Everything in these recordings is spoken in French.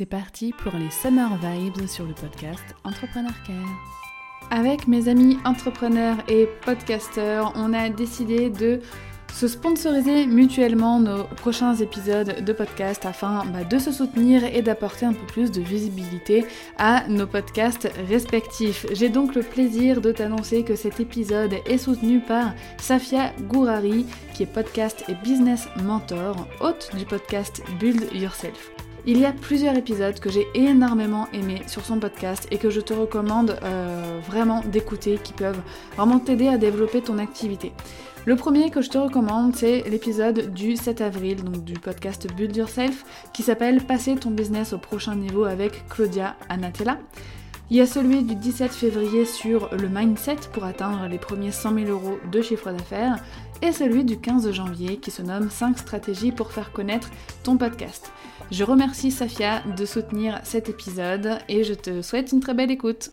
C'est parti pour les Summer Vibes sur le podcast Entrepreneur Care. Avec mes amis entrepreneurs et podcasteurs, on a décidé de se sponsoriser mutuellement nos prochains épisodes de podcast afin bah, de se soutenir et d'apporter un peu plus de visibilité à nos podcasts respectifs. J'ai donc le plaisir de t'annoncer que cet épisode est soutenu par Safia Gourari, qui est podcast et business mentor, hôte du podcast Build Yourself. Il y a plusieurs épisodes que j'ai énormément aimé sur son podcast et que je te recommande euh, vraiment d'écouter qui peuvent vraiment t'aider à développer ton activité. Le premier que je te recommande, c'est l'épisode du 7 avril, donc du podcast Build Yourself, qui s'appelle Passer ton business au prochain niveau avec Claudia Anatella. Il y a celui du 17 février sur le mindset pour atteindre les premiers 100 000 euros de chiffre d'affaires et celui du 15 janvier qui se nomme 5 stratégies pour faire connaître ton podcast. Je remercie Safia de soutenir cet épisode et je te souhaite une très belle écoute.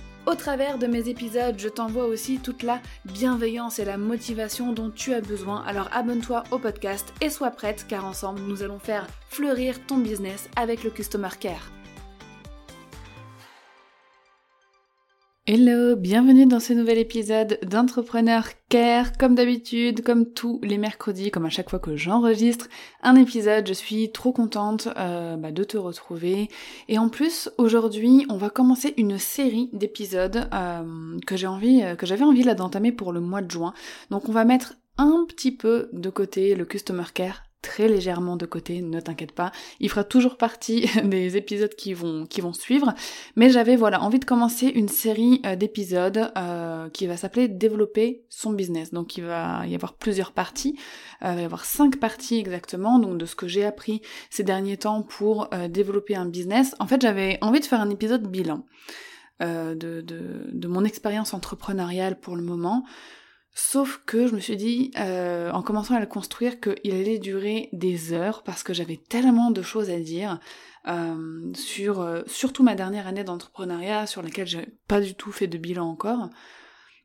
Au travers de mes épisodes, je t'envoie aussi toute la bienveillance et la motivation dont tu as besoin. Alors abonne-toi au podcast et sois prête car ensemble nous allons faire fleurir ton business avec le Customer Care. Hello, bienvenue dans ce nouvel épisode d'Entrepreneur Care. Comme d'habitude, comme tous les mercredis, comme à chaque fois que j'enregistre un épisode, je suis trop contente euh, bah, de te retrouver. Et en plus, aujourd'hui, on va commencer une série d'épisodes euh, que j'ai envie, euh, que j'avais envie là d'entamer pour le mois de juin. Donc on va mettre un petit peu de côté le Customer Care très légèrement de côté, ne t'inquiète pas. Il fera toujours partie des épisodes qui vont, qui vont suivre. Mais j'avais voilà envie de commencer une série euh, d'épisodes euh, qui va s'appeler Développer son business. Donc il va y avoir plusieurs parties. Euh, il va y avoir cinq parties exactement, donc de ce que j'ai appris ces derniers temps pour développer un business. En fait j'avais envie de faire un épisode bilan. de, de, de mon expérience entrepreneuriale pour le moment, Sauf que je me suis dit, euh, en commençant à le construire, qu'il allait durer des heures parce que j'avais tellement de choses à dire euh, sur euh, surtout ma dernière année d'entrepreneuriat sur laquelle j'ai pas du tout fait de bilan encore.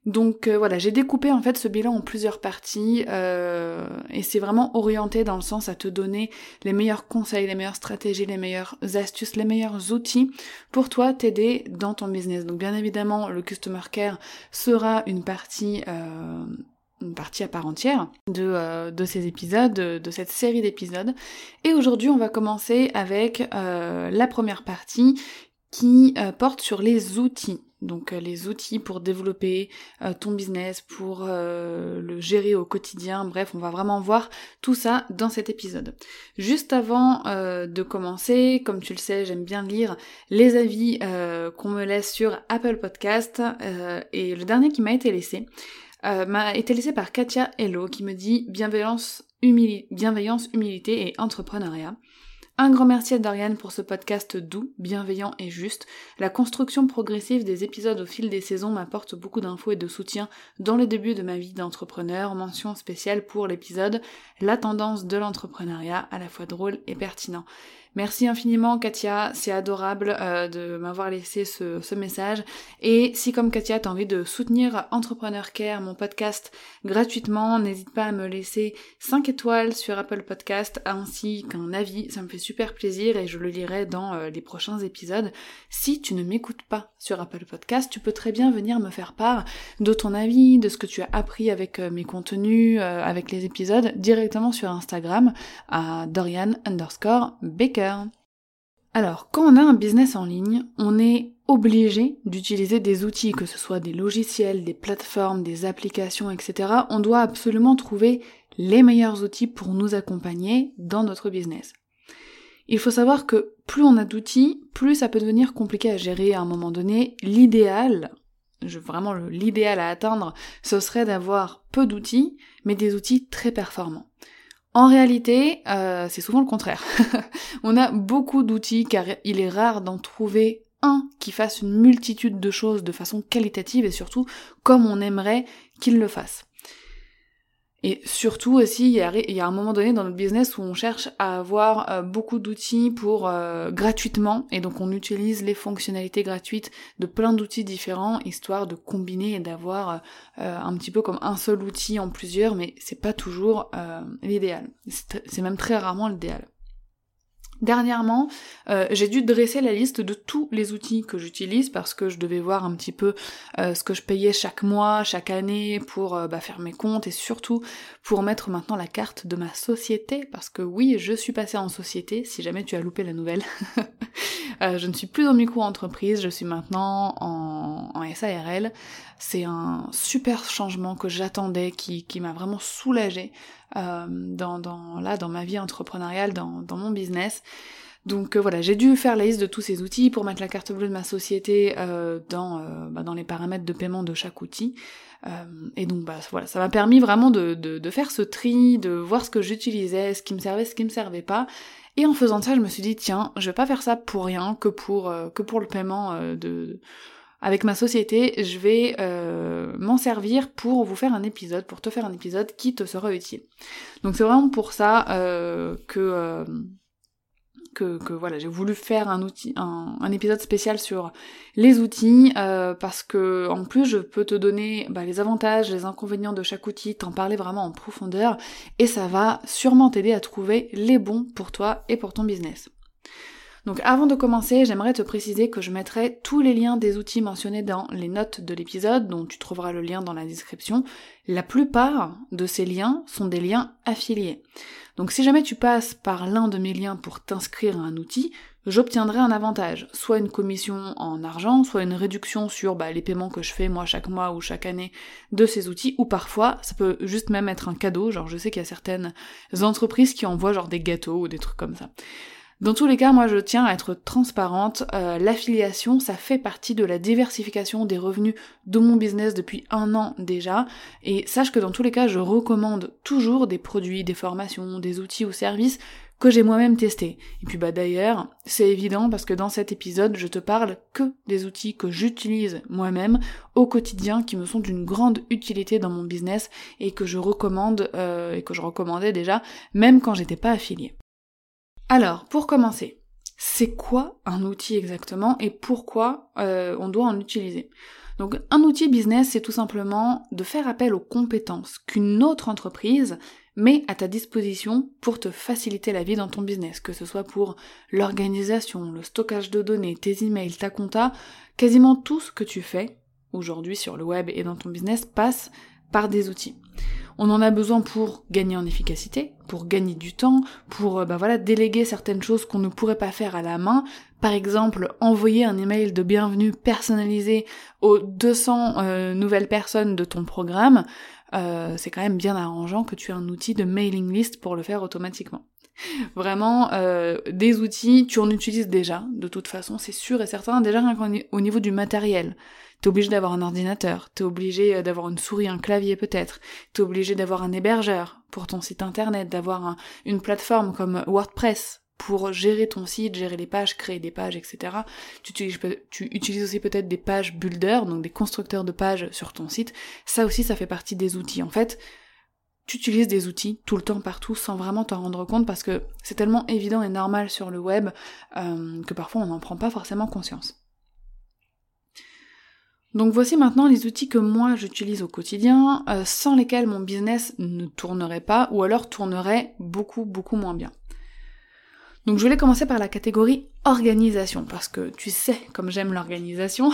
Donc euh, voilà, j'ai découpé en fait ce bilan en plusieurs parties euh, et c'est vraiment orienté dans le sens à te donner les meilleurs conseils, les meilleures stratégies, les meilleures astuces, les meilleurs outils pour toi t'aider dans ton business. Donc bien évidemment, le customer care sera une partie euh, une partie à part entière de, de ces épisodes, de, de cette série d'épisodes. Et aujourd'hui, on va commencer avec la première partie qui porte sur les outils donc euh, les outils pour développer euh, ton business, pour euh, le gérer au quotidien, bref, on va vraiment voir tout ça dans cet épisode. Juste avant de commencer, comme tu le sais, j'aime bien lire les avis qu'on me laisse sur Apple Podcast, et le dernier qui m'a été laissé m'a été laissé par Katia Hello qui me dit bienveillance, bienveillance, humilité et entrepreneuriat. Un grand merci à Dorian pour ce podcast doux, bienveillant et juste. La construction progressive des épisodes au fil des saisons m'apporte beaucoup d'infos et de soutien dans le début de ma vie d'entrepreneur. Mention spéciale pour l'épisode La tendance de l'entrepreneuriat, à la fois drôle et pertinent. Merci infiniment Katia, c'est adorable euh, de m'avoir laissé ce, message. Et si comme Katia, tu as envie de soutenir Entrepreneur Care, mon podcast, gratuitement, n'hésite pas à me laisser 5 étoiles sur Apple Podcast ainsi qu'un avis, ça me fait super plaisir et je le lirai dans euh, les prochains épisodes. Si tu ne m'écoutes pas sur Apple Podcast, tu peux très bien venir me faire part de ton avis, de ce que tu as appris avec euh, mes contenus, avec les épisodes, directement sur Instagram à Dorian underscore Baker. Alors, quand on a un business en ligne, on est obligé d'utiliser des outils, que ce soit des logiciels, des plateformes, des applications, etc. On doit absolument trouver les meilleurs outils pour nous accompagner dans notre business. Il faut savoir que plus on a d'outils, plus ça peut devenir compliqué à gérer à un moment donné. L'idéal, vraiment l'idéal à atteindre, ce serait d'avoir peu d'outils, mais des outils très performants. En réalité, euh, c'est souvent le contraire. on a beaucoup d'outils car il est rare d'en trouver un qui fasse une multitude de choses de façon qualitative et surtout comme on aimerait qu'il le fasse. Et surtout aussi, il y, a, un moment donné dans notre business où on cherche à avoir euh, beaucoup d'outils pour euh, gratuitement, et donc on utilise les fonctionnalités gratuites de plein d'outils différents, histoire de combiner et d'avoir euh, un petit peu comme un seul outil en plusieurs, mais c'est pas toujours l'idéal. C'est même très rarement l'idéal. Dernièrement, euh, j'ai dû dresser la liste de tous les outils que j'utilise parce que je devais voir un petit peu euh, ce que je payais chaque mois, chaque année pour euh, bah, faire mes comptes et surtout pour mettre maintenant la carte de ma société parce que oui, je suis passée en société si jamais tu as loupé la nouvelle. je ne suis plus en micro-entreprise, je suis maintenant en, en SARL. C'est un super changement que j'attendais, qui, m'a vraiment soulagée euh, dans, dans, là, dans ma vie entrepreneuriale, dans, dans mon business. Donc euh, voilà, j'ai dû faire la liste de tous ces outils pour mettre la carte bleue de ma société euh, dans, euh, bah, dans les paramètres de paiement de chaque outil. Euh, et donc bah voilà, ça m'a permis vraiment de, de, de, faire ce tri, de voir ce que j'utilisais, ce qui me servait, ce qui me servait pas. Et en faisant ça, je me suis dit tiens, je vais pas faire ça pour rien, que pour que pour le paiement de avec ma société, je vais euh, m'en servir pour vous faire un épisode, pour te faire un épisode qui te sera utile. Donc c'est vraiment pour ça euh, que, euh, que, que, voilà, j'ai voulu faire un outil, un, un, épisode spécial sur les outils, parce que en plus je peux te donner bah, les avantages, les inconvénients de chaque outil, t'en parler vraiment en profondeur, et ça va sûrement t'aider à trouver les bons pour toi et pour ton business. Donc avant de commencer, j'aimerais te préciser que je mettrai tous les liens des outils mentionnés dans les notes de l'épisode, dont tu trouveras le lien dans la description. La plupart de ces liens sont des liens affiliés. Donc si jamais tu passes par l'un de mes liens pour t'inscrire à un outil, j'obtiendrai un avantage, soit une commission en argent, soit une réduction sur bah, les paiements que je fais moi chaque mois ou chaque année de ces outils, ou parfois ça peut juste même être un cadeau, genre je sais qu'il y a certaines entreprises qui envoient genre des gâteaux ou des trucs comme ça. Dans tous les cas, moi je tiens à être transparente. Euh, l'affiliation, ça fait partie de la diversification des revenus de mon business depuis un an déjà. Et sache que dans tous les cas, je recommande toujours des produits, des formations, des outils ou services que j'ai moi-même testés. Et puis bah d'ailleurs, c'est évident parce que dans cet épisode, je te parle que des outils que j'utilise moi-même au quotidien qui me sont d'une grande utilité dans mon business et que je recommande euh, et que je recommandais déjà même quand j'étais pas affiliée. Alors, pour commencer, c'est quoi un outil exactement et pourquoi euh, on doit en utiliser? Donc un outil business, c'est tout simplement de faire appel aux compétences qu'une autre entreprise met à ta disposition pour te faciliter la vie dans ton business, que ce soit pour l'organisation, le stockage de données, tes emails, ta compta, quasiment tout ce que tu fais aujourd'hui sur le web et dans ton business passe par des outils. On en a besoin pour gagner en efficacité, pour gagner du temps, pour bah voilà déléguer certaines choses qu'on ne pourrait pas faire à la main. Par exemple, envoyer un email de bienvenue personnalisé aux 200 euh, nouvelles personnes de ton programme. Euh, c'est quand même bien arrangeant que tu aies un outil de mailing list pour le faire automatiquement. Vraiment, des outils, tu en utilises déjà, de toute façon, c'est sûr et certain, déjà au niveau du matériel. T'es obligé d'avoir un ordinateur, t'es obligé euh, d'avoir une souris, un clavier peut-être, t'es obligé d'avoir un hébergeur pour ton site internet, d'avoir une plateforme comme WordPress pour gérer ton site, gérer les pages, créer des pages, etc. Tu utilises, aussi peut-être des pages builder, donc des constructeurs de pages sur ton site. Ça aussi, ça fait partie des outils. En fait, tu utilises des outils tout le temps partout sans vraiment t'en rendre compte parce que c'est tellement évident et normal sur le web euh, que parfois on n'en prend pas forcément conscience. Donc voici maintenant les outils que moi j'utilise au quotidien, euh, sans lesquels mon business ne tournerait pas, ou alors tournerait beaucoup beaucoup moins bien. Donc je voulais commencer par la catégorie organisation, parce que tu sais comme j'aime l'organisation.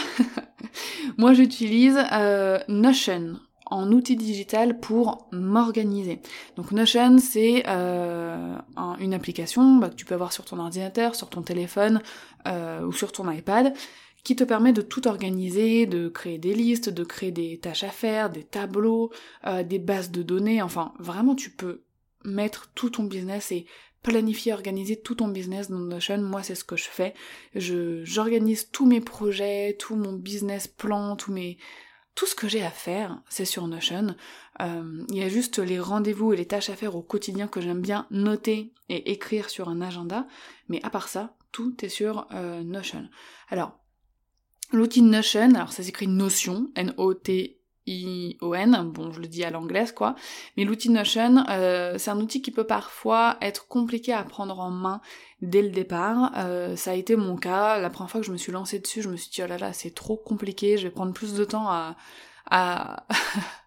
moi j'utilise euh, Notion en outil digital pour m'organiser. Donc Notion, c'est euh, une application bah, que tu peux avoir sur ton ordinateur, sur ton téléphone ou sur ton iPad qui te permet de tout organiser, de créer des listes, de créer des tâches à faire, des tableaux, euh, des bases de données, enfin vraiment tu peux mettre tout ton business et planifier, organiser tout ton business dans Notion. Moi, c'est ce que je fais. Je, j'organise tous mes projets, tout mon business plan, tous mes, tout ce que j'ai à faire, c'est sur Notion. Euh, il y a juste les rendez-vous et les tâches à faire au quotidien que j'aime bien noter et écrire sur un agenda. Mais à part ça, tout est sur euh, Notion. Alors, l'outil Notion, alors ça s'écrit Notion, N-O-T I-O-N, bon je le dis à l'anglaise quoi, mais l'outil Notion, euh, c'est un outil qui peut parfois être compliqué à prendre en main dès le départ. Euh, ça a été mon cas, la première fois que je me suis lancée dessus, je me suis dit oh là là c'est trop compliqué, je vais prendre plus de temps à, à,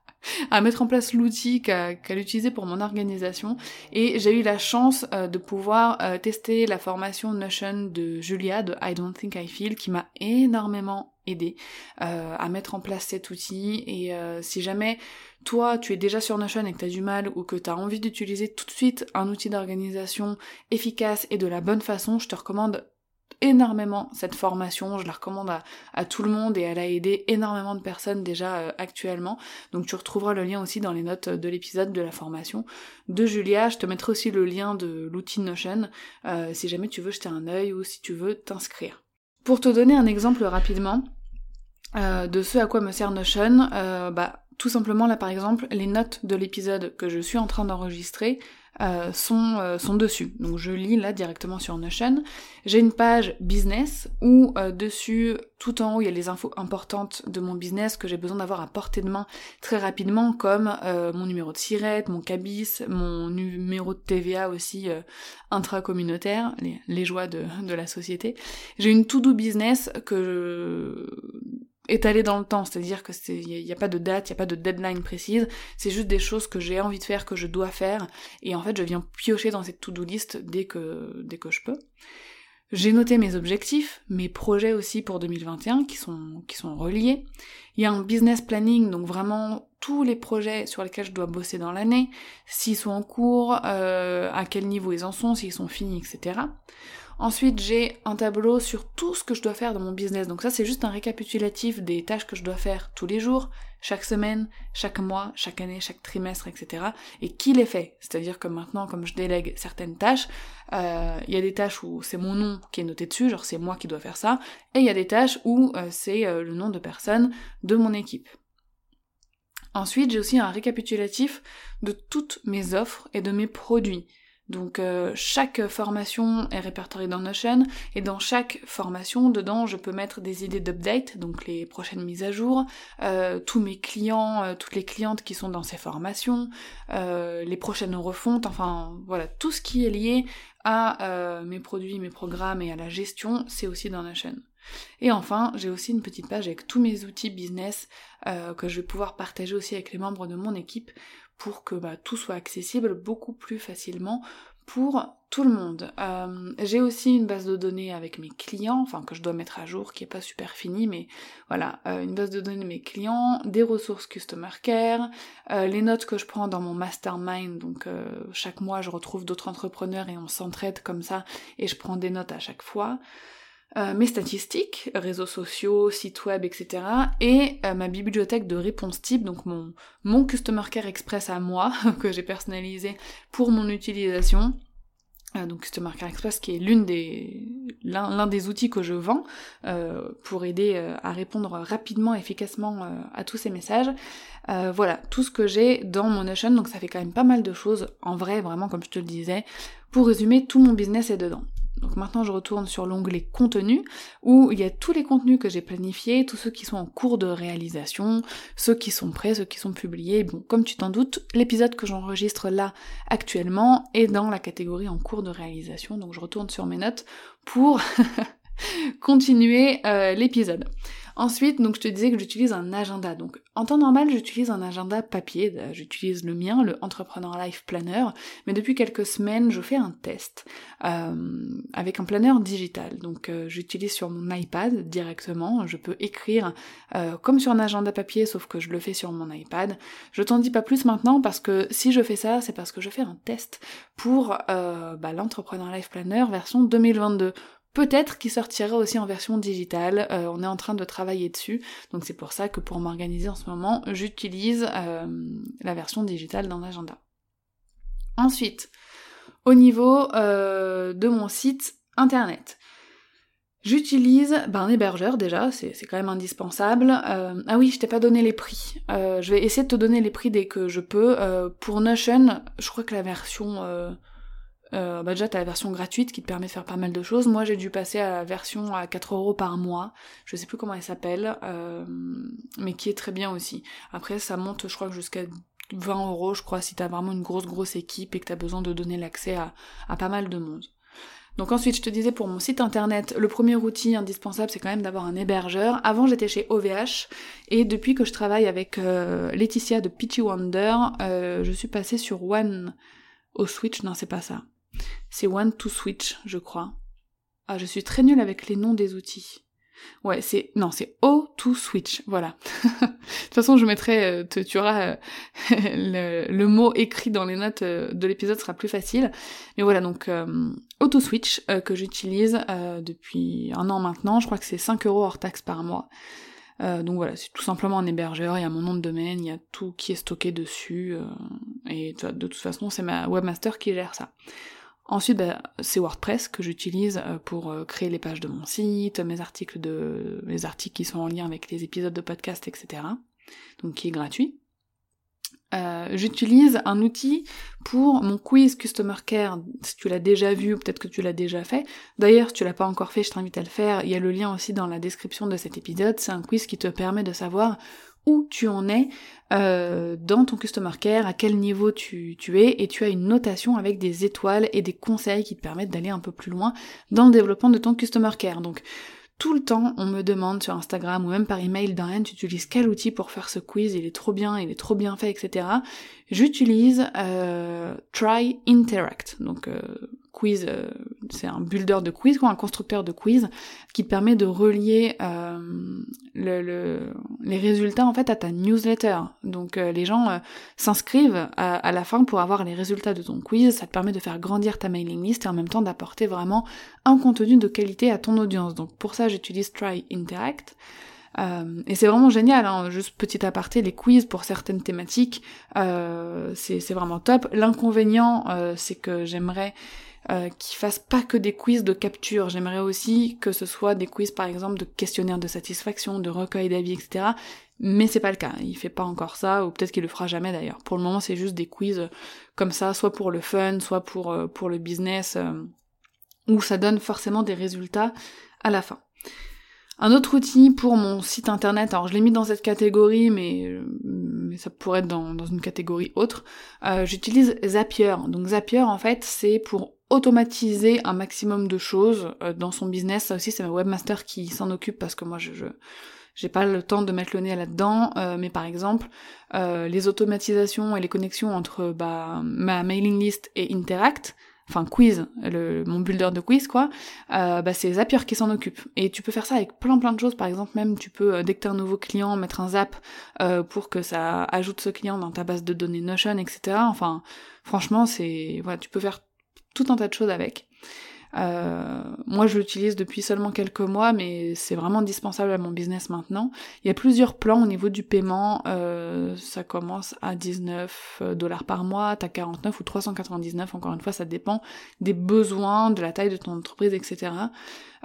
à mettre en place l'outil qu'à l'utiliser pour mon organisation. Et j'ai eu la chance euh, de pouvoir tester la formation Notion de Julia de I Don't Think I Feel qui m'a énormément aider euh, à mettre en place cet outil. Et euh, si jamais toi tu es déjà sur Notion et que tu as du mal ou que tu as envie d'utiliser tout de suite un outil d'organisation efficace et de la bonne façon, je te recommande énormément cette formation, je la recommande à, tout le monde et elle a aidé énormément de personnes déjà euh, actuellement. Donc tu retrouveras le lien aussi dans les notes de l'épisode de la formation de Julia. Je te mettrai aussi le lien de l'outil Notion si jamais tu veux jeter un œil ou si tu veux t'inscrire. Pour te donner un exemple rapidement, euh, de ce à quoi me sert Notion, euh, bah, tout simplement là par exemple, les notes de l'épisode que je suis en train d'enregistrer euh, sont, sont dessus. Donc je lis là directement sur Notion. J'ai une page business où dessus, tout en haut, il y a les infos importantes de mon business que j'ai besoin d'avoir à portée de main très rapidement, comme mon numéro de SIRET, mon cabis, mon numéro de TVA aussi intra-communautaire, les, les, joies de, de la société. J'ai une to-do business que je étalé dans le temps, c'est-à-dire que c'est il n'y a, pas de date, il n'y a pas de deadline précise, c'est juste des choses que j'ai envie de faire, que je dois faire, et en fait je viens piocher dans cette to-do list dès que dès que je peux. J'ai noté mes objectifs, mes projets aussi pour 2021 qui sont reliés. Il y a un business planning, donc vraiment tous les projets sur lesquels je dois bosser dans l'année, s'ils sont en cours, euh, à quel niveau ils en sont, s'ils sont finis, etc. Ensuite, j'ai un tableau sur tout ce que je dois faire dans mon business. Donc ça, c'est juste un récapitulatif des tâches que je dois faire tous les jours, chaque semaine, chaque mois, chaque année, chaque trimestre, etc. Et qui les fait C'est-à-dire que maintenant, comme je délègue certaines tâches, euh, il y a des tâches où c'est mon nom qui est noté dessus, genre c'est moi qui dois faire ça, et il y a des tâches où euh, c'est euh, le nom de personne de mon équipe. Ensuite, j'ai aussi un récapitulatif de toutes mes offres et de mes produits. Donc euh, chaque formation est répertoriée dans Notion et dans chaque formation, dedans, je peux mettre des idées d'update, donc les prochaines mises à jour, euh, tous mes clients, euh, toutes les clientes qui sont dans ces formations, les prochaines refontes, enfin voilà, tout ce qui est lié à mes produits, mes programmes et à la gestion, c'est aussi dans Notion. Et enfin, j'ai aussi une petite page avec tous mes outils business que je vais pouvoir partager aussi avec les membres de mon équipe pour que bah, tout soit accessible beaucoup plus facilement pour tout le monde. Euh, j'ai aussi une base de données avec mes clients, enfin que je dois mettre à jour, qui est pas super finie, mais voilà, euh, une base de données de mes clients, des ressources customer care, euh, les notes que je prends dans mon mastermind, donc chaque mois je retrouve d'autres entrepreneurs et on s'entraide comme ça, et je prends des notes à chaque fois. Euh, mes statistiques, réseaux sociaux, sites web, etc. Et euh, ma bibliothèque de réponses type, donc mon, mon Customer Care Express à moi, que j'ai personnalisé pour mon utilisation. Euh, donc Customer Care Express qui est l'une des l'un des outils que je vends pour aider à répondre rapidement, efficacement à tous ces messages. voilà, tout ce que j'ai dans mon Notion, donc ça fait quand même pas mal de choses, en vrai, vraiment comme je te le disais. Pour résumer, tout mon business est dedans. Donc maintenant je retourne sur l'onglet contenu où il y a tous les contenus que j'ai planifiés, tous ceux qui sont en cours de réalisation, ceux qui sont prêts, ceux qui sont publiés. Bon, comme tu t'en doutes, l'épisode que j'enregistre là actuellement est dans la catégorie en cours de réalisation. Donc je retourne sur mes notes pour continuer euh, l'épisode. Ensuite, donc je te disais que j'utilise un agenda. Donc en temps normal, j'utilise un agenda papier. J'utilise le mien, le Entrepreneur Life Planner. Mais depuis quelques semaines, je fais un test euh, avec un planner digital. Donc euh, j'utilise sur mon iPad directement. Je peux écrire euh, comme sur un agenda papier, sauf que je le fais sur mon iPad. Je t'en dis pas plus maintenant parce que si je fais ça, c'est parce que je fais un test pour bah, l'Entrepreneur Life Planner version 2022. Peut-être qu'il sortira aussi en version digitale, euh, on est en train de travailler dessus, donc c'est pour ça que pour m'organiser en ce moment, j'utilise euh, la version digitale dans l'agenda. Ensuite, au niveau euh, de mon site internet, J'utilise un hébergeur déjà, c'est quand même indispensable. ah oui, je t'ai pas donné les prix. je vais essayer de te donner les prix dès que je peux. pour Notion, je crois que la version euh, bah déjà, t'as la version gratuite qui te permet de faire pas mal de choses. Moi, j'ai dû passer à la version à 4 euros par mois. Je sais plus comment elle s'appelle, euh, mais qui est très bien aussi. Après, ça monte, je crois, jusqu'à 20 euros, je crois, si t'as vraiment une grosse, grosse équipe et que t'as besoin de donner l'accès à, à pas mal de monde. Donc ensuite, je te disais pour mon site internet, le premier outil indispensable, c'est quand même d'avoir un hébergeur. Avant, j'étais chez OVH et depuis que je travaille avec euh, Laetitia de Peachy Wonder, euh, je suis passée sur One au Switch. Non, c'est pas ça. C'est One to Switch, je crois. Ah, je suis très nulle avec les noms des outils. Ouais, c'est non, c'est O to Switch, voilà. de toute façon, je mettrai, euh, tu auras euh, le, mot écrit dans les notes euh, de l'épisode sera plus facile. Mais voilà, donc Auto Switch que j'utilise depuis un an maintenant. Je crois que c'est 5 euros hors taxe par mois. donc voilà, c'est tout simplement un hébergeur, il y a mon nom de domaine, il y a tout qui est stocké dessus, et de toute façon c'est ma webmaster qui gère ça. Ensuite, bah, c'est WordPress que j'utilise euh, pour euh, créer les pages de mon site, mes articles de, les articles qui sont en lien avec les épisodes de podcast, etc. Donc qui est gratuit. Euh, j'utilise un outil pour mon quiz Customer Care, si tu l'as déjà vu peut-être que tu l'as déjà fait. D'ailleurs, si tu l'as pas encore fait, je t'invite à le faire. Il y a le lien aussi dans la description de cet épisode. C'est un quiz qui te permet de savoir où tu en es euh, dans ton customer care, à quel niveau tu, es, et tu as une notation avec des étoiles et des conseils qui te permettent d'aller un peu plus loin dans le développement de ton customer care. Donc tout le temps, on me demande sur Instagram ou même par email, Dorian, tu utilises quel outil pour faire ce quiz? Il est trop bien, il est trop bien fait, etc. J'utilise euh, Try Interact. Donc euh, quiz, euh, c'est un builder de quiz, quoi, un constructeur de quiz, qui te permet de relier euh, le, les résultats en fait à ta newsletter. Donc euh, les gens s'inscrivent à, la fin pour avoir les résultats de ton quiz, ça te permet de faire grandir ta mailing list et en même temps d'apporter vraiment un contenu de qualité à ton audience. Donc pour ça j'utilise Try Interact. Euh, et c'est vraiment génial, hein, juste petit aparté, les quiz pour certaines thématiques, c'est vraiment top. L'inconvénient, c'est que j'aimerais euh, qui fassent pas que des quiz de capture. J'aimerais aussi que ce soit des quiz par exemple de questionnaires de satisfaction, de recueil d'avis, etc. Mais c'est pas le cas. Il fait pas encore ça, ou peut-être qu'il le fera jamais d'ailleurs. Pour le moment, c'est juste des quiz comme ça, soit pour le fun, soit pour, euh, pour le business, euh, où ça donne forcément des résultats à la fin. Un autre outil pour mon site internet, alors je l'ai mis dans cette catégorie, mais, mais ça pourrait être dans, dans une catégorie autre, euh, j'utilise Zapier. Donc Zapier, en fait, c'est pour automatiser un maximum de choses euh, dans son business. Ça aussi, c'est ma webmaster qui s'en occupe parce que moi, je, je j'ai pas le temps de mettre le nez là-dedans, euh, mais par exemple, euh, les automatisations et les connexions entre bah, ma mailing list et Interact, enfin quiz, le, mon builder de quiz quoi, euh, bah c'est Zapier qui s'en occupe. Et tu peux faire ça avec plein plein de choses. Par exemple même tu peux dès que t'as un nouveau client mettre un zap pour que ça ajoute ce client dans ta base de données Notion, etc. Enfin franchement c'est voilà tu peux faire tout un tas de choses avec. Euh, moi, je l'utilise depuis seulement quelques mois, mais c'est vraiment indispensable à mon business maintenant. Il y a plusieurs plans au niveau du paiement. Euh, ça commence à 19 dollars par mois, t'as 49 ou 399. Encore une fois, ça dépend des besoins, de la taille de ton entreprise, etc.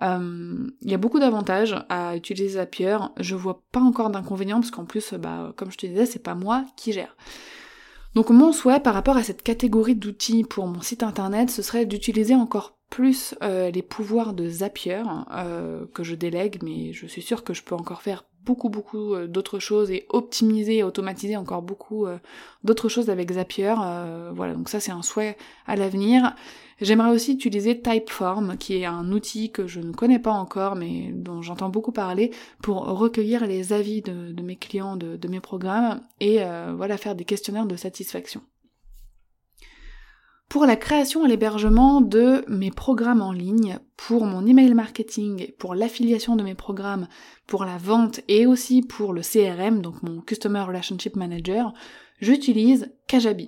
Euh, il y a beaucoup d'avantages à utiliser Zapier. Je vois pas encore d'inconvénients parce qu'en plus, bah, comme je te disais, c'est pas moi qui gère. Donc mon souhait par rapport à cette catégorie d'outils pour mon site internet, ce serait d'utiliser encore plus euh, les pouvoirs de Zapier euh, que je délègue, mais je suis sûre que je peux encore faire beaucoup beaucoup d'autres choses et optimiser et automatiser encore beaucoup d'autres choses avec Zapier. voilà, donc ça c'est un souhait à l'avenir. J'aimerais aussi utiliser Typeform, qui est un outil que je ne connais pas encore, mais dont j'entends beaucoup parler, pour recueillir les avis de, mes clients de, mes programmes et voilà faire des questionnaires de satisfaction. Pour la création et l'hébergement de mes programmes en ligne, pour mon email marketing, pour l'affiliation de mes programmes, pour la vente et aussi pour le CRM, donc mon Customer Relationship Manager, j'utilise Kajabi.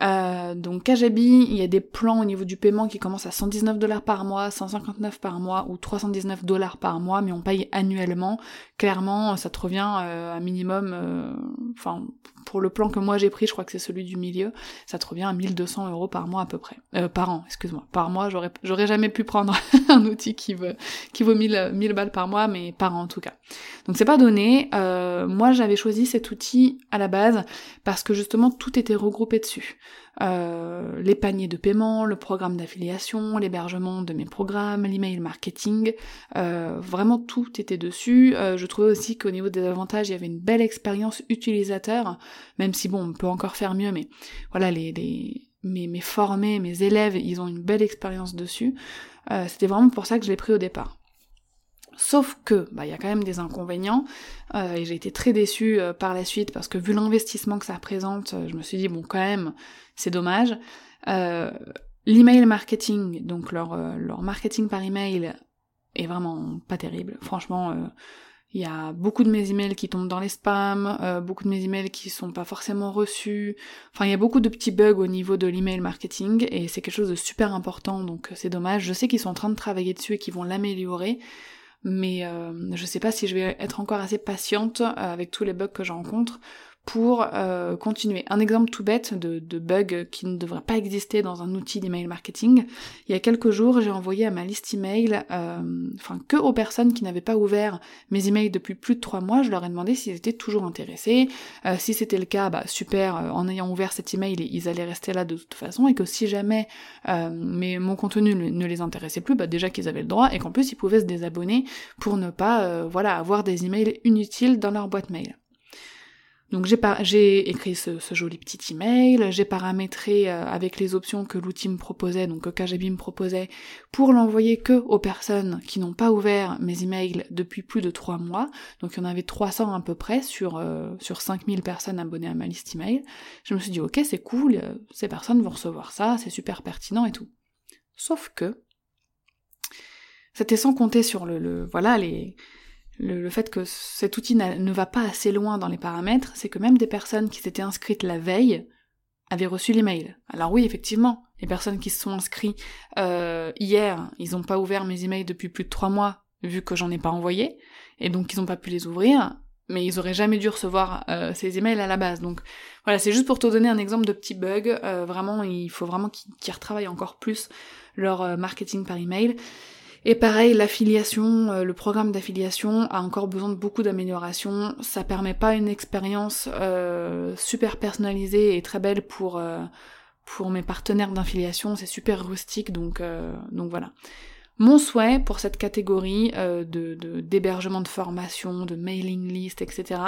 Euh, donc Kajabi, il y a des plans au niveau du paiement qui commencent à 119 dollars par mois, 159 par mois ou 319 dollars par mois, mais on paye annuellement. Clairement, ça te revient euh, minimum, euh, enfin pour le plan que moi j'ai pris, je crois que c'est celui du milieu, ça te revient à 1200 euros par mois à peu près. Euh, par an, excuse-moi. Par mois, j'aurais, jamais pu prendre un outil qui veut, qui vaut 1000, 1000 balles par mois, mais par an en tout cas. Donc c'est pas donné. Euh, moi j'avais choisi cet outil à la base parce que justement tout était regroupé dessus. Euh, les paniers de paiement, le programme d'affiliation, l'hébergement de mes programmes, l'email marketing, euh, vraiment tout était dessus. Euh, je trouvais aussi qu'au niveau des avantages, il y avait une belle expérience utilisateur, même si bon, on peut encore faire mieux, mais voilà, mes, formés, mes élèves, ils ont une belle expérience dessus. C'était vraiment pour ça que je l'ai pris au départ. Sauf que, bah, il y a quand même des inconvénients, et j'ai été très déçue par la suite parce que vu l'investissement que ça représente, je me suis dit bon quand même, c'est dommage. L'email marketing, donc leur, leur marketing par email est vraiment pas terrible. Franchement, il y a beaucoup de mes emails qui tombent dans les spams, beaucoup de mes emails qui sont pas forcément reçus. Enfin, il y a beaucoup de petits bugs au niveau de l'email marketing et c'est quelque chose de super important, donc c'est dommage. Je sais qu'ils sont en train de travailler dessus et qu'ils vont l'améliorer mais euh, je sais pas si je vais être encore assez patiente euh, avec tous les bugs que je rencontre pour euh, continuer. Un exemple tout bête de, bug qui ne devrait pas exister dans un outil d'email marketing. Il y a quelques jours, j'ai envoyé à ma liste email, euh, enfin que aux personnes qui n'avaient pas ouvert mes emails depuis plus de trois mois, je leur ai demandé s'ils étaient toujours intéressés. Euh, si c'était le cas, bah super, en ayant ouvert cet email, ils allaient rester là de toute façon, et que si jamais mais mon contenu ne les intéressait plus, bah déjà qu'ils avaient le droit, et qu'en plus ils pouvaient se désabonner pour ne pas voilà avoir des emails inutiles dans leur boîte mail. Donc j'ai écrit ce, joli petit email, j'ai paramétré euh, avec les options que l'outil me proposait, donc que KGB me proposait, pour l'envoyer que aux personnes qui n'ont pas ouvert mes emails depuis plus de 3 mois. Donc il y en avait 300 à peu près sur, euh, sur 5000 personnes abonnées à ma liste email. Je me suis dit ok c'est cool, euh, ces personnes vont recevoir ça, c'est super pertinent et tout. Sauf que c'était sans compter sur le voilà les le, fait que cet outil ne va pas assez loin dans les paramètres, c'est que même des personnes qui s'étaient inscrites la veille avaient reçu l'email. Alors oui, effectivement, les personnes qui se sont inscrites euh, hier, ils n'ont pas ouvert mes emails depuis plus de trois mois, vu que j'en ai pas envoyé, et donc ils n'ont pas pu les ouvrir, mais ils auraient jamais dû recevoir euh, ces emails à la base. Donc voilà, c'est juste pour te donner un exemple de petit bug. Euh, vraiment, il faut vraiment qu'ils retravaillent encore plus leur marketing par email. Et pareil, l'affiliation, euh, le programme d'affiliation a encore besoin de beaucoup d'amélioration. Ça permet pas une expérience euh, super personnalisée et très belle pour euh, pour mes partenaires d'affiliation. C'est super rustique, donc donc voilà. Mon souhait pour cette catégorie euh, de d'hébergement de, formation, de mailing list, etc.,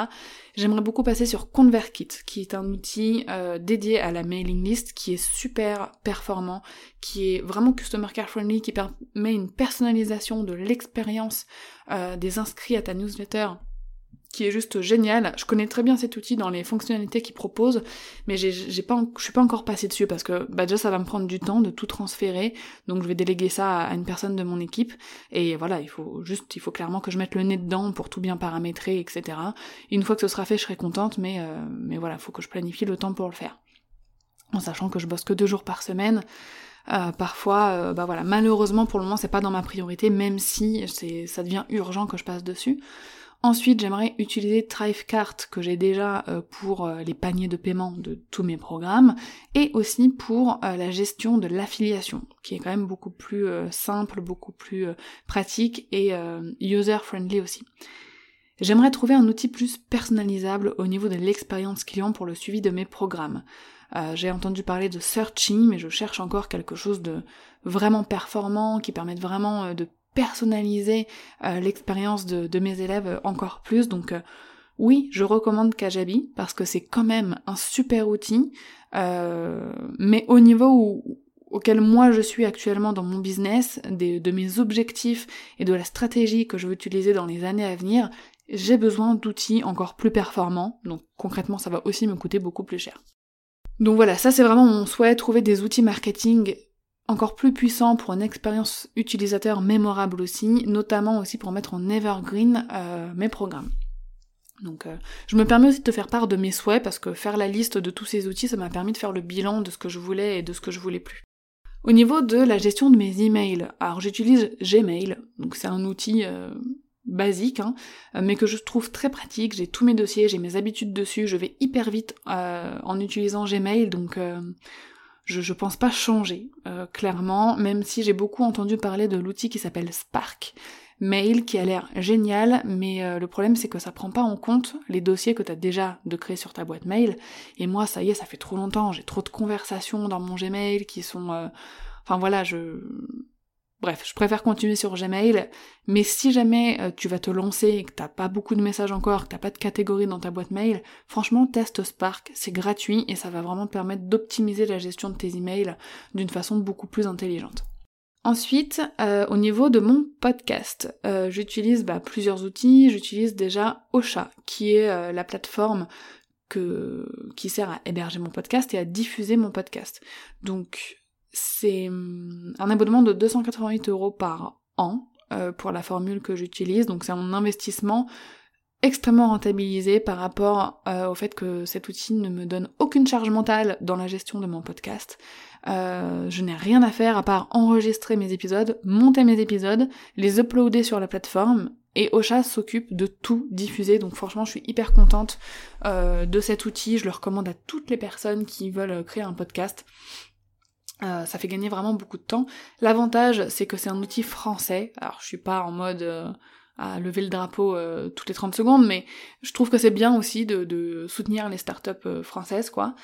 j'aimerais beaucoup passer sur ConvertKit, qui est un outil euh, dédié à la mailing list, qui est super performant, qui est vraiment customer care friendly, qui permet une personnalisation de l'expérience euh, des inscrits à ta newsletter qui est juste génial. Je connais très bien cet outil dans les fonctionnalités qu'il propose, mais j'ai pas, je suis pas encore passée dessus parce que bah déjà ça va me prendre du temps de tout transférer, donc je vais déléguer ça à une personne de mon équipe. Et voilà, il faut juste, il faut clairement que je mette le nez dedans pour tout bien paramétrer, etc. Une fois que ce sera fait, je serai contente, mais euh, mais voilà, faut que je planifie le temps pour le faire. En sachant que je bosse que deux jours par semaine. Euh, parfois, euh, bah voilà, malheureusement pour le moment c'est pas dans ma priorité, même si ça devient urgent que je passe dessus. Ensuite, j'aimerais utiliser Thrivecart que j'ai déjà euh, pour euh, les paniers de paiement de tous mes programmes et aussi pour euh, la gestion de l'affiliation qui est quand même beaucoup plus simple, beaucoup plus pratique et user-friendly aussi. J'aimerais trouver un outil plus personnalisable au niveau de l'expérience client pour le suivi de mes programmes. j'ai entendu parler de Searching, mais je cherche encore quelque chose de vraiment performant, qui permette vraiment de personnaliser l'expérience de, mes élèves encore plus. Donc oui, je recommande Kajabi parce que c'est quand même un super outil, mais au niveau auquel moi je suis actuellement dans mon business, de mes objectifs et de la stratégie que je veux utiliser dans les années à venir, j'ai besoin d'outils encore plus performants, donc concrètement ça va aussi me coûter beaucoup plus cher. Donc voilà, ça c'est vraiment mon souhait, trouver des outils marketing encore plus puissants pour une expérience utilisateur mémorable aussi, notamment aussi pour mettre en evergreen euh, mes programmes. Donc euh, je me permets aussi de te faire part de mes souhaits parce que faire la liste de tous ces outils, ça m'a permis de faire le bilan de ce que je voulais et de ce que je voulais plus. Au niveau de la gestion de mes emails, alors j'utilise Gmail, donc c'est un outil euh, basique, hein, mais que je trouve très pratique. J'ai tous mes dossiers, j'ai mes habitudes dessus, je vais hyper vite en utilisant Gmail, donc je, je pense pas changer, clairement, même si j'ai beaucoup entendu parler de l'outil qui s'appelle Spark, mail qui a l'air génial, mais euh, le problème c'est que ça prend pas en compte les dossiers que tu as déjà de créer sur ta boîte mail. Et moi, ça y est, ça fait trop longtemps, j'ai trop de conversations dans mon Gmail qui sont... Euh, enfin voilà, je... Bref, je préfère continuer sur Gmail, mais si jamais euh, tu vas te lancer et que t'as pas beaucoup de messages encore, que t'as pas de catégorie dans ta boîte mail, franchement teste Spark, c'est gratuit et ça va vraiment te permettre d'optimiser la gestion de tes emails d'une façon beaucoup plus intelligente. Ensuite, euh, au niveau de mon podcast, euh, j'utilise bah, plusieurs outils. J'utilise déjà Ocha, qui est la plateforme qui sert à héberger mon podcast et à diffuser mon podcast. Donc, c'est hum, un abonnement de 288 euros par an pour la formule que j'utilise. Donc, c'est un investissement extrêmement rentabilisé par rapport au fait que cet outil ne me donne aucune charge mentale dans la gestion de mon podcast. Euh, je n'ai rien à faire à part enregistrer mes épisodes, monter mes épisodes, les uploader sur la plateforme et Ocha s'occupe de tout diffuser, donc franchement je suis hyper contente euh, de cet outil, je le recommande à toutes les personnes qui veulent créer un podcast. Euh, ça fait gagner vraiment beaucoup de temps. L'avantage c'est que c'est un outil français, alors je suis pas en mode à lever le drapeau toutes les 30 secondes, mais je trouve que c'est bien aussi de, de soutenir les startups françaises quoi.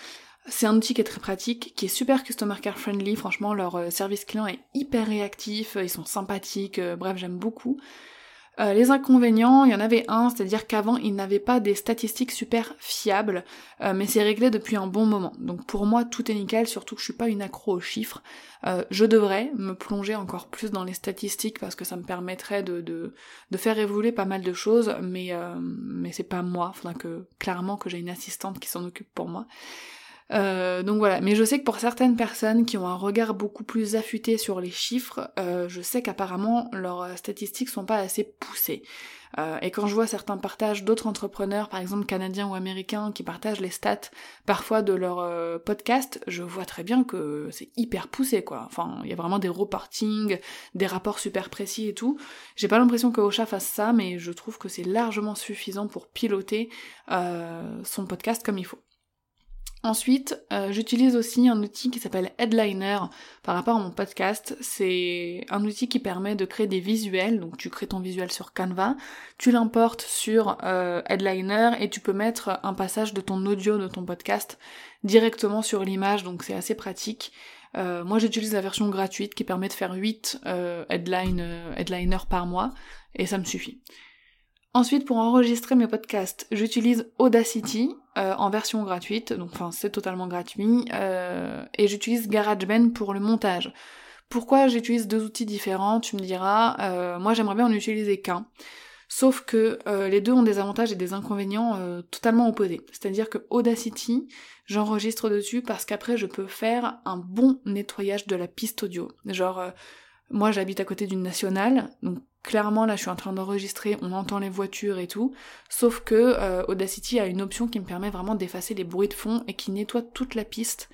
C'est un outil qui est très pratique, qui est super customer care friendly, franchement leur euh, service client est hyper réactif, euh, ils sont sympathiques, euh, bref j'aime beaucoup. Les inconvénients, il y en avait un, c'est-à-dire qu'avant ils n'avaient pas des statistiques super fiables, mais c'est réglé depuis un bon moment. Donc pour moi tout est nickel, surtout que je suis pas une accro aux chiffres. je devrais me plonger encore plus dans les statistiques parce que ça me permettrait de, de, de faire évoluer pas mal de choses, mais, mais c'est pas moi, faudra que clairement que j'ai une assistante qui s'en occupe pour moi. Euh, donc voilà, mais je sais que pour certaines personnes qui ont un regard beaucoup plus affûté sur les chiffres, euh, je sais qu'apparemment leurs statistiques sont pas assez poussées. Euh, et quand je vois certains partages d'autres entrepreneurs, par exemple canadiens ou américains, qui partagent les stats parfois de leur podcast, je vois très bien que c'est hyper poussé quoi. Enfin, il y a vraiment des reportings, des rapports super précis et tout. J'ai pas l'impression que Ocha fasse ça, mais je trouve que c'est largement suffisant pour piloter son podcast comme il faut. Ensuite, euh, j'utilise aussi un outil qui s'appelle Headliner par rapport à mon podcast. C'est un outil qui permet de créer des visuels. Donc tu crées ton visuel sur Canva, tu l'importes sur euh, Headliner et tu peux mettre un passage de ton audio de ton podcast directement sur l'image. Donc c'est assez pratique. Euh, moi j'utilise la version gratuite qui permet de faire 8 headline, headliners par mois et ça me suffit. Ensuite, pour enregistrer mes podcasts, j'utilise Audacity euh, en version gratuite, donc enfin c'est totalement gratuit, euh, et j'utilise GarageBand pour le montage. Pourquoi j'utilise deux outils différents, tu me diras, euh, moi j'aimerais bien en utiliser qu'un. Sauf que les deux ont des avantages et des inconvénients totalement opposés. C'est-à-dire que Audacity, j'enregistre dessus parce qu'après je peux faire un bon nettoyage de la piste audio. Genre, moi j'habite à côté d'une nationale, donc clairement là je suis en train d'enregistrer, on entend les voitures et tout, sauf que euh, Audacity a une option qui me permet vraiment d'effacer les bruits de fond et qui nettoie toute la piste,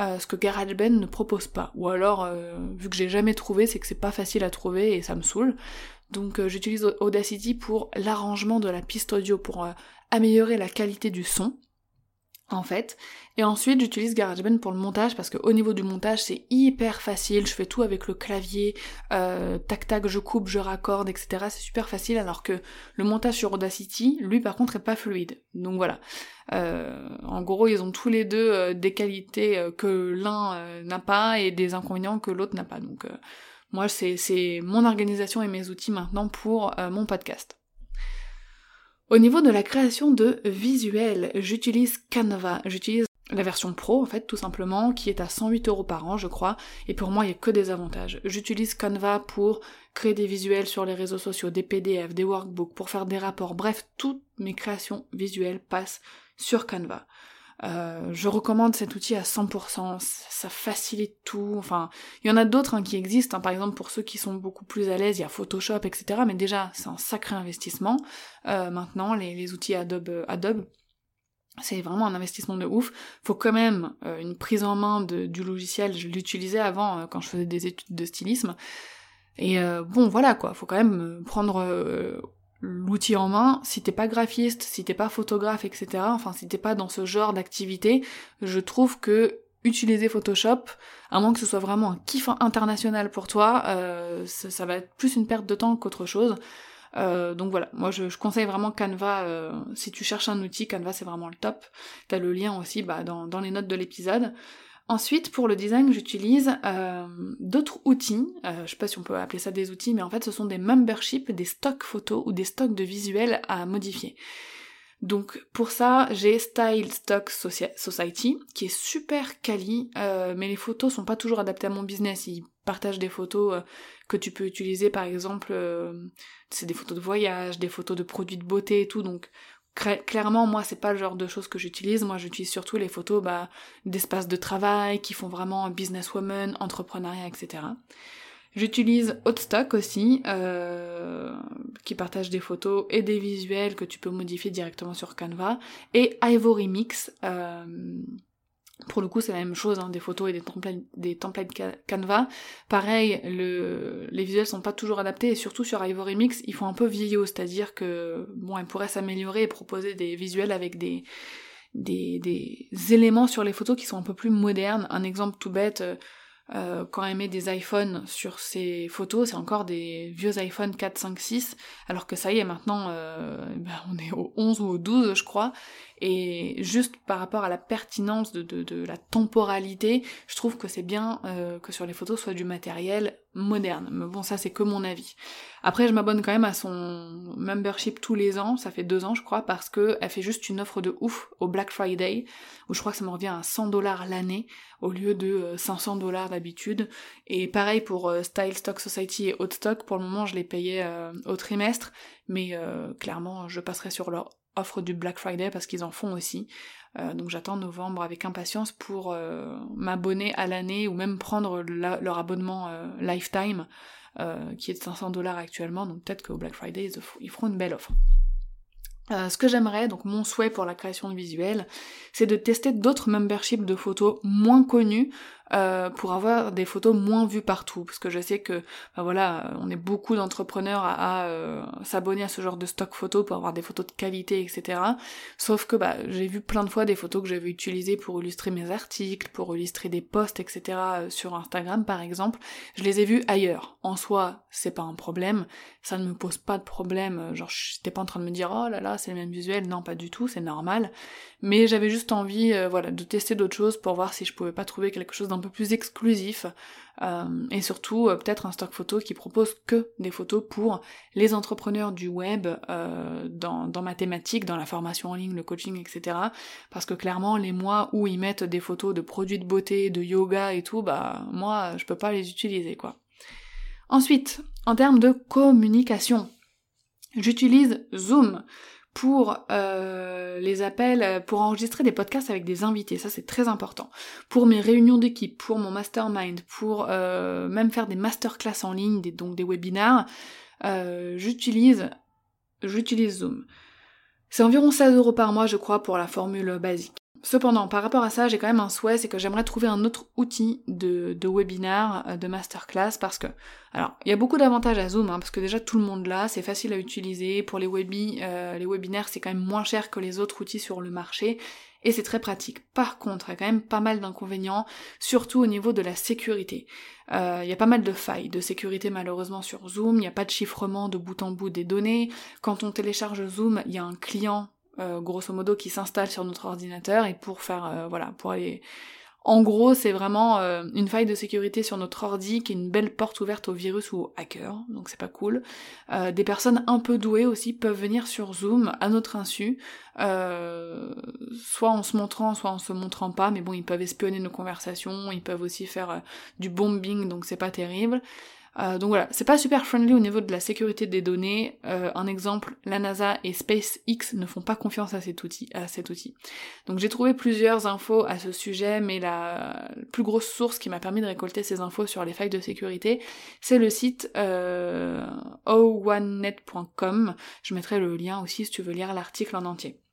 euh, ce que GarageBand ne propose pas. Ou alors, euh, vu que j'ai jamais trouvé, c'est que c'est pas facile à trouver et ça me saoule. Donc j'utilise Audacity pour l'arrangement de la piste audio, pour améliorer la qualité du son en fait. Et ensuite, j'utilise GarageBand pour le montage parce qu'au niveau du montage, c'est hyper facile. Je fais tout avec le clavier, euh, tac tac, je coupe, je raccorde, etc. C'est super facile. Alors que le montage sur Audacity, lui, par contre, est pas fluide. Donc voilà. Euh, en gros, ils ont tous les deux euh, des qualités que l'un n'a pas et des inconvénients que l'autre n'a pas. Donc Moi, c'est mon organisation et mes outils maintenant pour mon podcast. Au niveau de la création de visuels, j'utilise Canva. J'utilise la version pro en fait tout simplement qui est à 108 euros par an je crois et pour moi il n'y a que des avantages. J'utilise Canva pour créer des visuels sur les réseaux sociaux, des PDF, des workbooks, pour faire des rapports, bref toutes mes créations visuelles passent sur Canva. Euh, je recommande cet outil à 100%, ça facilite tout, enfin, il y en a d'autres hein, qui existent, hein. par exemple pour ceux qui sont beaucoup plus à l'aise, il y a Photoshop, etc., mais déjà c'est un sacré investissement, euh, maintenant les, outils Adobe, Adobe c'est vraiment un investissement de ouf. Faut quand même euh, une prise en main du logiciel. Je l'utilisais avant euh, quand je faisais des études de stylisme. Et euh, bon, voilà quoi. Faut quand même prendre l'outil en main. Si t'es pas graphiste, si t'es pas photographe, etc. Enfin, si t'es pas dans ce genre d'activité, je trouve que utiliser Photoshop, à moins que ce soit vraiment un kiff international pour toi, ça, ça, va être plus une perte de temps qu'autre chose. Euh, donc voilà, moi je, conseille vraiment Canva, euh, si tu cherches un outil, Canva c'est vraiment le top. T'as le lien aussi bah, dans les notes de l'épisode. Ensuite, pour le design, j'utilise euh, d'autres outils. je sais pas si on peut appeler ça des outils, mais en fait, ce sont des memberships, des stocks photos ou des stocks de visuels à modifier. Donc pour ça, j'ai Style Stock Society, qui est super quali, mais les photos sont pas toujours adaptées à mon business. Ils partagent des photos que tu peux utiliser, par exemple, c'est des photos de voyage, des photos de produits de beauté et tout, donc clairement moi c'est pas le genre de choses que j'utilise, moi j'utilise surtout les photos bah, d'espaces de travail qui font vraiment businesswoman, entrepreneuriat, etc. J'utilise Hotstock aussi, euh, qui partage des photos et des visuels que tu peux modifier directement sur Canva, et Ivory Mix, euh, pour le coup, c'est la même chose, hein, des photos et des templates, Canva. Pareil, le, les visuels sont pas toujours adaptés, et surtout sur Ivory Mix, ils font un peu vieillot, c'est-à-dire que, bon, ils pourraient s'améliorer et proposer des visuels avec des éléments sur les photos qui sont un peu plus modernes. Un exemple tout bête, euh, euh, quand elle met des iPhones sur ses photos, c'est encore des vieux iPhone 4, 5, 6, alors que ça y est, maintenant, euh, ben, on est au 11 ou au 12, je crois, et juste par rapport à la pertinence de, la temporalité, je trouve que c'est bien euh, que sur les photos soit du matériel moderne. Mais bon, ça c'est que mon avis. Après, je m'abonne quand même à son membership tous les ans, ça fait deux ans je crois, parce que elle fait juste une offre de ouf au Black Friday, où je crois que ça me revient à 100 dollars l'année au lieu de 500 euh, dollars d'habitude. Et pareil pour euh, Style Stock Society et Hot Stock, pour le moment je les payais au trimestre, mais clairement je passerai sur leur offre du Black Friday parce qu'ils en font aussi. Euh, donc j'attends novembre avec impatience pour euh, m'abonner à l'année ou même prendre leur abonnement euh, lifetime qui est de 500 dollars actuellement. Donc peut-être qu'au Black Friday ils, feront une belle offre. ce que j'aimerais, donc mon souhait pour la création de visuels, c'est de tester d'autres memberships de photos moins connus euh, pour avoir des photos moins vues partout. Parce que je sais que bah voilà on est beaucoup d'entrepreneurs à, euh, s'abonner à ce genre de stock photos pour avoir des photos de qualité etc sauf que bah j'ai vu plein de fois des photos que j'avais utilisées pour illustrer mes articles pour illustrer des posts etc euh, sur Instagram par exemple. Je les ai vues ailleurs. En soi c'est pas un problème. Ça ne me pose pas de problème. Genre j'étais pas en train de me dire oh là là c'est le même visuel. Non pas du tout. C'est normal. Mais j'avais juste envie voilà de tester d'autres choses pour voir si je pouvais pas trouver quelque chose un plus exclusif euh, et surtout euh, peut-être un stock photo qui propose que des photos pour les entrepreneurs du web euh, dans, dans ma thématique, dans la formation en ligne, le coaching, etc. Parce que clairement les mois où ils mettent des photos de produits de beauté, de yoga et tout, bah moi je peux pas les utiliser quoi. Ensuite, en termes de communication, j'utilise Zoom pour euh, les appels, pour enregistrer des podcasts avec des invités, ça c'est très important. Pour mes réunions d'équipe, pour mon mastermind, pour euh, même faire des masterclass en ligne, donc des webinars, euh, j'utilise j'utilise Zoom. C'est environ 16 euros par mois je crois pour la formule basique. Cependant, par rapport à ça, j'ai quand même un souhait, c'est que j'aimerais trouver un autre outil de, de webinar, euh, de masterclass, parce que, alors, il y a beaucoup d'avantages à Zoom, hein, parce que déjà tout le monde l'a, c'est facile à utiliser, pour les webis, euh, les webinaires c'est quand même moins cher que les autres outils sur le marché, et c'est très pratique. Par contre, il y a quand même pas mal d'inconvénients, surtout au niveau de la sécurité. Euh, il y a pas mal de failles de sécurité malheureusement sur Zoom, il n'y a pas de chiffrement de bout en bout des données. Quand on télécharge Zoom, il y a un client euh, grosso modo qui s'installe sur notre ordinateur. Et pour faire euh, voilà pour aller En gros, c'est vraiment euh, une faille de sécurité sur notre ordi qui est une belle porte ouverte aux virus ou aux hackers, donc c'est pas cool. Euh, des personnes un peu douées aussi peuvent venir sur Zoom à notre insu, soit en se montrant, soit en se montrant pas, mais bon, ils peuvent espionner nos conversations, ils peuvent aussi faire du bombing, donc c'est pas terrible. Euh, donc voilà, c'est pas super friendly au niveau de la sécurité des données. Euh, un exemple, la NASA et SpaceX ne font pas confiance à cet outil. À cet outil. Donc j'ai trouvé plusieurs infos à ce sujet, mais la plus grosse source qui m'a permis de récolter ces infos sur les failles de sécurité, c'est le site euh, o1net.com. Je mettrai le lien aussi si tu veux lire l'article en entier.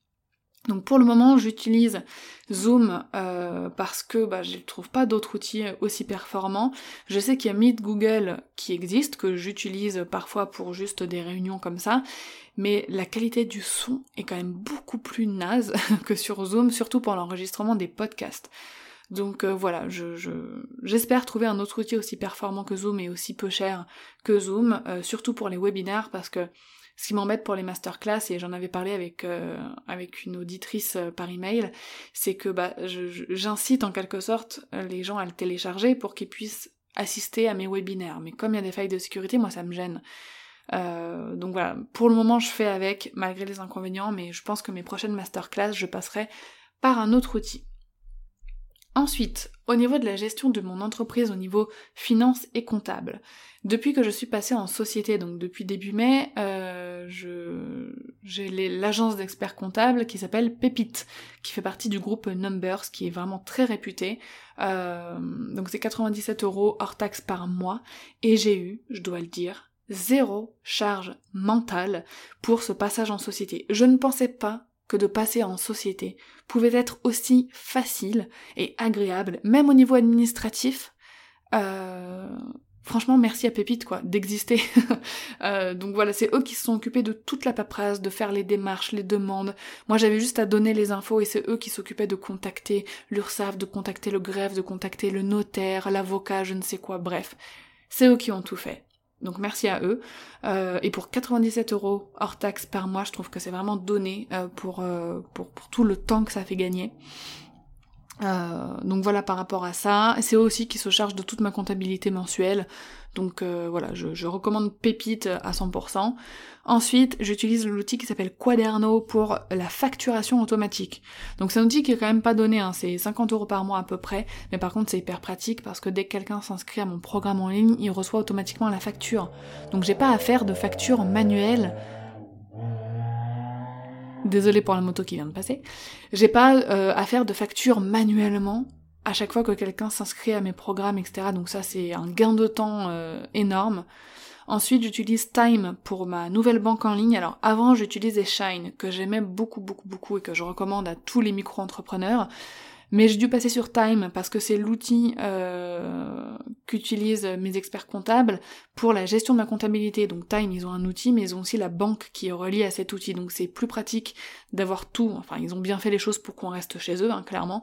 Donc pour le moment, j'utilise Zoom euh, parce que bah, je ne trouve pas d'autres outils aussi performants. Je sais qu'il y a Meet Google qui existe, que j'utilise parfois pour juste des réunions comme ça, mais la qualité du son est quand même beaucoup plus naze que sur Zoom, surtout pour l'enregistrement des podcasts. Donc euh, voilà, j'espère trouver un autre outil aussi performant que Zoom et aussi peu cher que Zoom, euh, surtout pour les webinaires parce que ce qui m'embête pour les masterclass, et j'en avais parlé avec, euh, avec une auditrice euh, par email, c'est que bah, j'incite en quelque sorte euh, les gens à le télécharger pour qu'ils puissent assister à mes webinaires. Mais comme il y a des failles de sécurité, moi ça me gêne. donc voilà, pour le moment je fais avec, malgré les inconvénients, mais je pense que mes prochaines masterclass, je passerai par un autre outil. Ensuite, au niveau de la gestion de mon entreprise au niveau finance et comptable, depuis que je suis passée en société, donc depuis début mai, euh, j'ai l'agence d'experts comptables qui s'appelle Pépite, qui fait partie du groupe Numbers, qui est vraiment très réputé. Euh, donc c'est 97 euros hors taxe par mois, et j'ai eu, je dois le dire, zéro charge mentale pour ce passage en société. Je ne pensais pas que de passer en société pouvait être aussi facile et agréable, même au niveau administratif. Euh, franchement, merci à Pépite, quoi, d'exister. Euh, donc voilà, c'est eux qui se sont occupés de toute la paperasse, de faire les démarches, les demandes. Moi, j'avais juste à donner les infos et c'est eux qui s'occupaient de contacter l'URSSAF, de contacter le greffe, de contacter le notaire, l'avocat, je ne sais quoi, bref. C'est eux qui ont tout fait. Donc merci à eux. Euh, et pour 97 euros hors taxe par mois, je trouve que c'est vraiment donné euh, pour, euh, pour, pour, tout le temps que ça fait gagner. Donc voilà par rapport à ça. C'est eux aussi qui se chargent de toute ma comptabilité mensuelle. Donc euh, voilà, je, recommande Pépite à 100%. Ensuite, j'utilise l'outil qui s'appelle Quaderno pour la facturation automatique. Donc c'est un outil qui est quand même pas donné, hein, c'est 50 euros par mois à peu près, mais par contre c'est hyper pratique parce que dès que quelqu'un s'inscrit à mon programme en ligne, il reçoit automatiquement la facture. Donc j'ai pas à faire de facture manuelle Désolée pour la moto qui vient de passer. J'ai pas euh, à faire de facture manuellement à chaque fois que quelqu'un s'inscrit à mes programmes, etc. Donc ça c'est un gain de temps euh, énorme. Ensuite j'utilise Time pour ma nouvelle banque en ligne. Alors avant j'utilisais Shine que j'aimais beaucoup beaucoup beaucoup et que je recommande à tous les micro-entrepreneurs. Mais j'ai dû passer sur Time parce que c'est l'outil euh, qu'utilisent mes experts comptables pour la gestion de ma comptabilité. Donc Time, ils ont un outil, mais ils ont aussi la banque qui est reliée à cet outil. Donc c'est plus pratique d'avoir tout. Enfin, ils ont bien fait les choses pour qu'on reste chez eux, hein, clairement.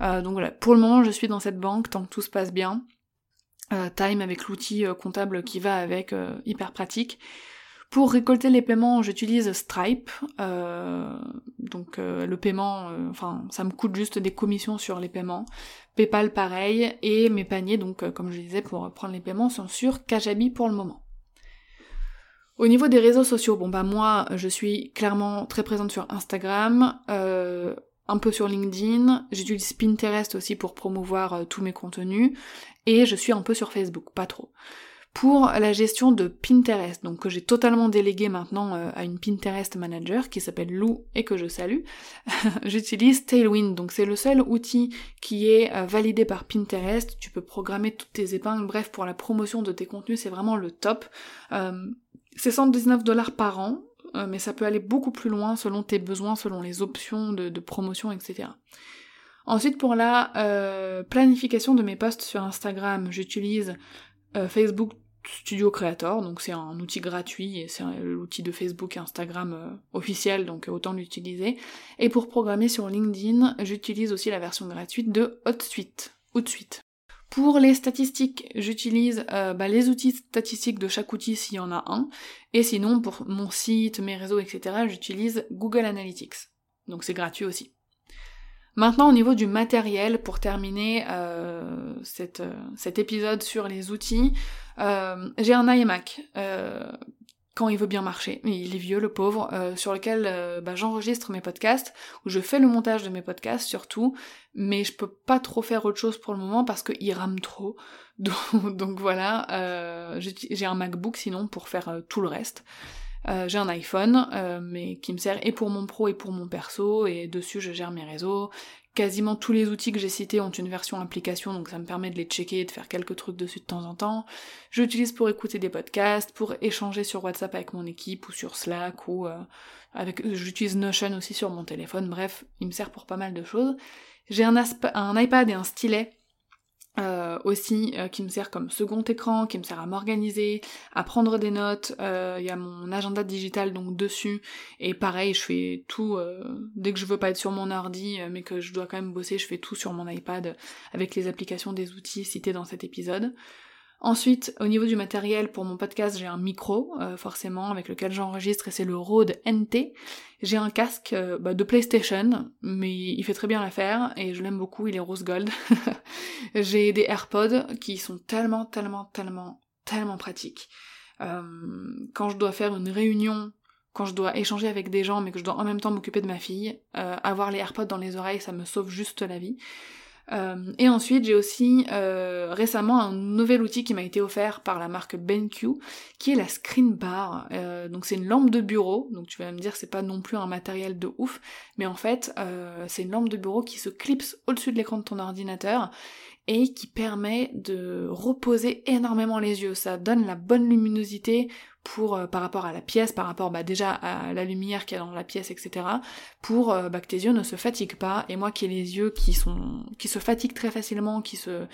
Euh, donc voilà, pour le moment, je suis dans cette banque tant que tout se passe bien. Euh, Time avec l'outil comptable qui va avec, hyper pratique. Pour récolter les paiements, j'utilise Stripe. Euh, donc euh, le paiement, euh, enfin ça me coûte juste des commissions sur les paiements. PayPal pareil. Et mes paniers, donc comme je disais, pour prendre les paiements, sont sur Kajabi pour le moment. Au niveau des réseaux sociaux, bon bah moi je suis clairement très présente sur Instagram, un peu sur LinkedIn, j'utilise Pinterest aussi pour promouvoir tous mes contenus, et je suis un peu sur Facebook, pas trop pour la gestion de Pinterest, donc que j'ai totalement délégué maintenant euh, à une Pinterest manager qui s'appelle Lou et que je salue, j'utilise Tailwind, donc c'est le seul outil qui est euh, validé par Pinterest, tu peux programmer toutes tes épingles, bref pour la promotion de tes contenus c'est vraiment le top. Euh, c'est 119 dollars par an, mais ça peut aller beaucoup plus loin selon tes besoins, selon les options de promotion, etc. Ensuite, pour la planification de mes posts sur Instagram, j'utilise Facebook Studio Creator, donc c'est un outil gratuit et c'est l'outil de Facebook et Instagram euh, officiel, donc autant l'utiliser. Et pour programmer sur LinkedIn, j'utilise aussi la version gratuite de HotSuite. HotSuite. Pour les statistiques, j'utilise euh, bah, les outils statistiques de chaque outil s'il y en a un, et sinon pour mon site, mes réseaux, etc., j'utilise Google Analytics. Donc c'est gratuit aussi. Maintenant, au niveau du matériel, pour terminer euh, euh, cet épisode sur les outils, euh, j'ai un iMac quand il veut bien marcher. Il est vieux, le pauvre, sur lequel bah, j'enregistre mes podcasts, où je fais le montage de mes podcasts surtout, mais je peux pas trop faire autre chose pour le moment parce qu'il rame trop. Donc voilà, j'ai un MacBook sinon pour faire tout le reste. Euh, j'ai un iPhone, euh, mais qui me sert et pour mon pro et pour mon perso, et dessus je gère mes réseaux. Quasiment tous les outils que j'ai cités ont une version application, donc ça me permet de les checker et de faire quelques trucs dessus de temps en temps. J'utilise pour écouter des podcasts, pour échanger sur WhatsApp avec mon équipe ou sur Slack ou euh, avec. J'utilise Notion aussi sur mon téléphone. Bref, il me sert pour pas mal de choses. J'ai un, un iPad et un stylet euh, aussi euh, qui me sert comme second écran, qui me sert à m'organiser, à prendre des notes. Euh, il y a mon agenda digital donc dessus et pareil, je fais tout dès que je veux pas être sur mon ordi, mais que je dois quand même bosser, je fais tout sur mon iPad avec les applications des outils cités dans cet épisode. Ensuite, au niveau du matériel, pour mon podcast, j'ai un micro, euh, forcément, avec lequel j'enregistre, et c'est le Rode NT. J'ai un casque euh, bah, de PlayStation, mais il fait très bien l'affaire, et je l'aime beaucoup, il est rose gold. j'ai des AirPods qui sont tellement, tellement, tellement, tellement pratiques. Euh, quand je dois faire une réunion, quand je dois échanger avec des gens, mais que je dois en même temps m'occuper de ma fille, avoir les AirPods dans les oreilles, ça me sauve juste la vie. Euh, et ensuite, j'ai aussi euh, récemment un nouvel outil qui m'a été offert par la marque BenQ, qui est la Screen Bar. Euh, donc c'est une lampe de bureau, donc tu vas me dire c'est pas non plus un matériel de ouf, mais en fait c'est une lampe de bureau qui se clipse au-dessus de l'écran de ton ordinateur et qui permet de reposer énormément les yeux. Ça donne la bonne luminosité euh, par rapport à la pièce, par rapport bah, déjà à la lumière qu'il y a dans la pièce, etc. pour euh, bah, que tes yeux ne se fatiguent pas. Et moi qui ai les yeux qui sont qui se fatiguent très facilement, qui se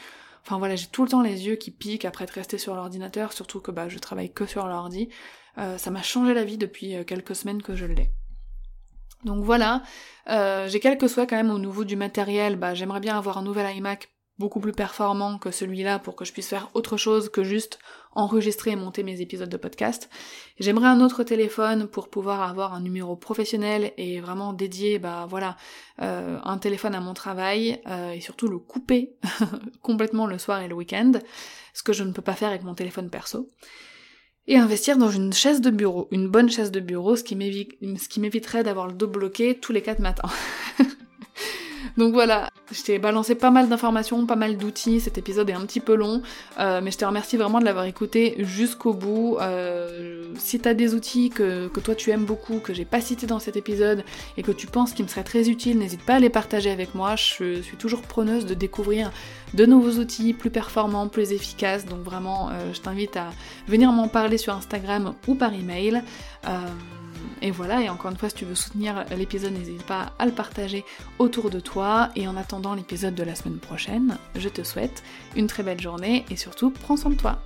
Enfin voilà, j'ai tout le temps les yeux qui piquent après être resté sur l'ordinateur, surtout que bah je travaille que sur l'ordi. Euh, ça m'a changé la vie depuis quelques semaines que je l'ai. Donc voilà, j'ai quelques souhaits quand même au niveau du matériel. J'aimerais bien avoir un nouvel iMac beaucoup plus performant que celui-là pour que je puisse faire autre chose que juste enregistrer et monter mes épisodes de podcast. J'aimerais un autre téléphone pour pouvoir avoir un numéro professionnel et vraiment dédié, bah voilà, euh, un téléphone à mon travail euh, et surtout le couper complètement le soir et le week-end, ce que je ne peux pas faire avec mon téléphone perso. Et investir dans une chaise de bureau, une bonne chaise de bureau, ce qui m'éviterait d'avoir le dos bloqué tous les quatre matins. Donc voilà, je t'ai balancé pas mal d'informations, pas mal d'outils, cet épisode est un petit peu long, euh, mais je te remercie vraiment de l'avoir écouté jusqu'au bout. Euh, si t'as des outils que, toi tu aimes beaucoup, que j'ai pas cités dans cet épisode, et que tu penses qu'ils me seraient très utiles, n'hésite pas à les partager avec moi, je suis toujours preneuse de découvrir de nouveaux outils plus performants, plus efficaces, donc vraiment euh, je t'invite à venir m'en parler sur Instagram ou par email. Et voilà, et encore une fois, si tu veux soutenir l'épisode, n'hésite pas à le partager autour de toi. Et en attendant l'épisode de la semaine prochaine, je te souhaite une très belle journée et surtout, prends soin de toi.